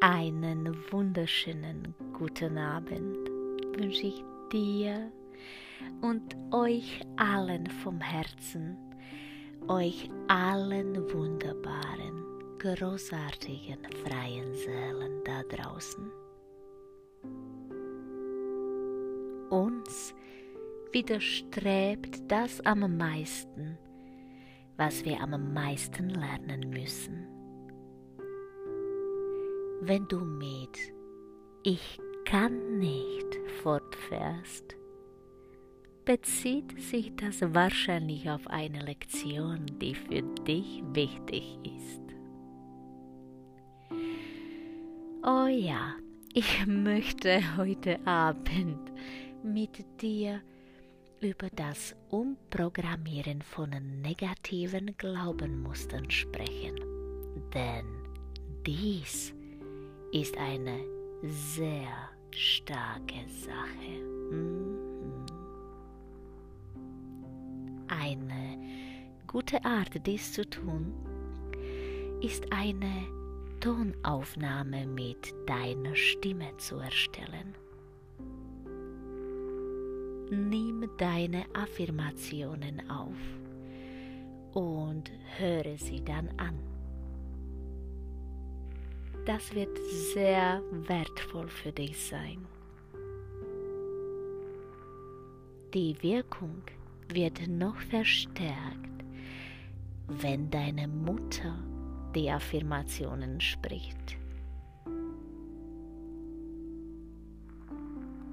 Einen wunderschönen guten Abend wünsche ich dir und euch allen vom Herzen, euch allen wunderbaren, großartigen, freien Seelen da draußen. Uns widerstrebt das am meisten, was wir am meisten lernen müssen wenn du mit Ich kann nicht fortfährst, bezieht sich das wahrscheinlich auf eine Lektion, die für dich wichtig ist. Oh ja, ich möchte heute Abend mit dir über das Umprogrammieren von negativen Glaubenmustern sprechen. Denn dies ist eine sehr starke Sache. Mhm. Eine gute Art, dies zu tun, ist eine Tonaufnahme mit deiner Stimme zu erstellen. Nimm deine Affirmationen auf und höre sie dann an. Das wird sehr wertvoll für dich sein. Die Wirkung wird noch verstärkt, wenn deine Mutter die Affirmationen spricht.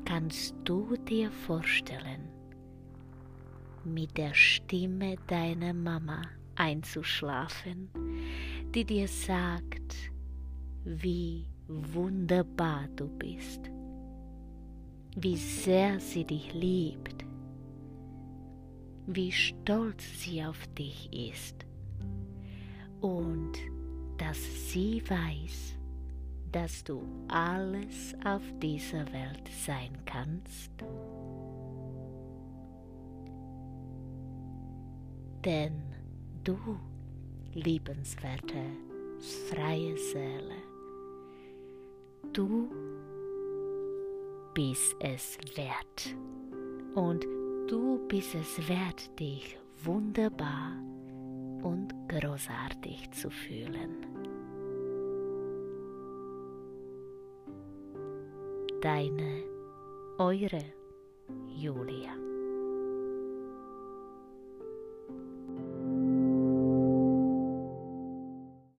Kannst du dir vorstellen, mit der Stimme deiner Mama einzuschlafen, die dir sagt, wie wunderbar du bist, wie sehr sie dich liebt, wie stolz sie auf dich ist. Und dass sie weiß, dass du alles auf dieser Welt sein kannst. Denn du, liebenswerte, freie Seele, du bist es wert. Und du bist es wert, dich wunderbar und großartig zu fühlen. Deine, eure Julia.